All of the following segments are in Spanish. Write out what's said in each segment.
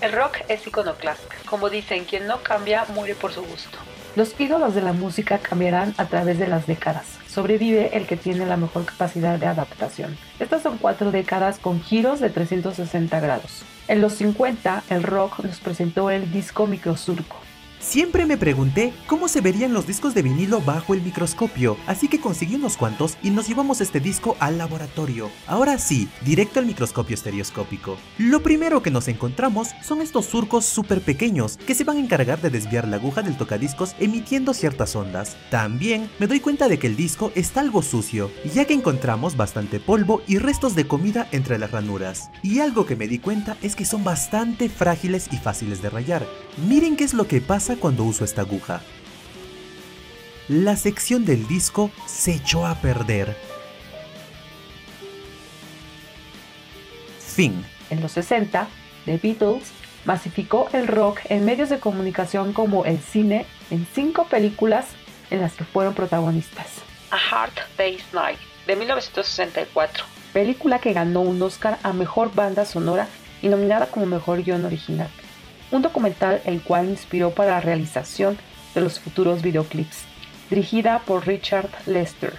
El rock es iconoclasta. Como dicen, quien no cambia muere por su gusto. Los ídolos de la música cambiarán a través de las décadas. Sobrevive el que tiene la mejor capacidad de adaptación. Estas son cuatro décadas con giros de 360 grados. En los 50, el rock nos presentó el disco microsurco, Siempre me pregunté cómo se verían los discos de vinilo bajo el microscopio, así que conseguí unos cuantos y nos llevamos este disco al laboratorio. Ahora sí, directo al microscopio estereoscópico. Lo primero que nos encontramos son estos surcos súper pequeños que se van a encargar de desviar la aguja del tocadiscos emitiendo ciertas ondas. También me doy cuenta de que el disco está algo sucio, ya que encontramos bastante polvo y restos de comida entre las ranuras. Y algo que me di cuenta es que son bastante frágiles y fáciles de rayar. Miren qué es lo que pasa cuando uso esta aguja. La sección del disco se echó a perder. Fin. En los 60, The Beatles masificó el rock en medios de comunicación como el cine en cinco películas en las que fueron protagonistas. A Hard Day's Night, de 1964. Película que ganó un Oscar a Mejor Banda Sonora y nominada como Mejor Guión Original un documental el cual inspiró para la realización de los futuros videoclips, dirigida por Richard Lester.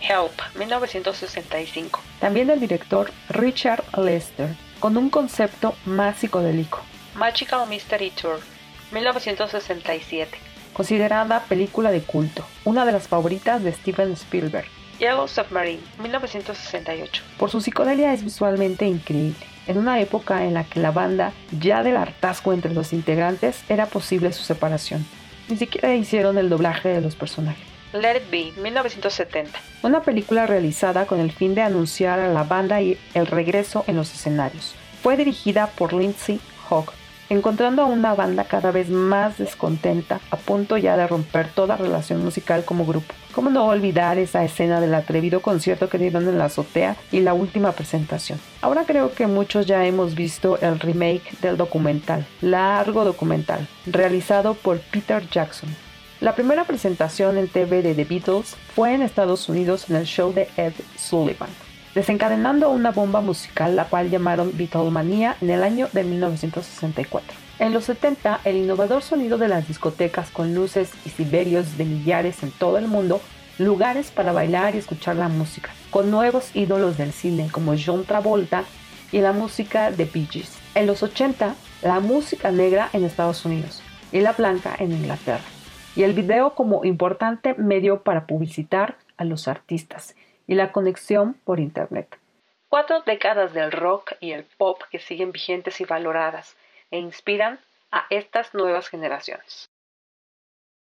Help, 1965. También del director Richard Lester, con un concepto más psicodélico. Magical Mystery Tour, 1967. Considerada película de culto, una de las favoritas de Steven Spielberg. Yellow Submarine, 1968. Por su psicodelia es visualmente increíble en una época en la que la banda, ya del hartazgo entre los integrantes, era posible su separación. Ni siquiera hicieron el doblaje de los personajes. Let It Be, 1970. Una película realizada con el fin de anunciar a la banda y el regreso en los escenarios. Fue dirigida por Lindsay Hogg, encontrando a una banda cada vez más descontenta, a punto ya de romper toda relación musical como grupo. ¿Cómo no olvidar esa escena del atrevido concierto que dieron en la azotea y la última presentación? Ahora creo que muchos ya hemos visto el remake del documental, largo documental, realizado por Peter Jackson. La primera presentación en TV de The Beatles fue en Estados Unidos en el show de Ed Sullivan desencadenando una bomba musical la cual llamaron Beatlemania en el año de 1964. En los 70, el innovador sonido de las discotecas con luces y siberios de millares en todo el mundo, lugares para bailar y escuchar la música, con nuevos ídolos del cine como John Travolta y la música de Bee Gees. En los 80, la música negra en Estados Unidos y la blanca en Inglaterra, y el video como importante medio para publicitar a los artistas y la conexión por Internet. Cuatro décadas del rock y el pop que siguen vigentes y valoradas e inspiran a estas nuevas generaciones.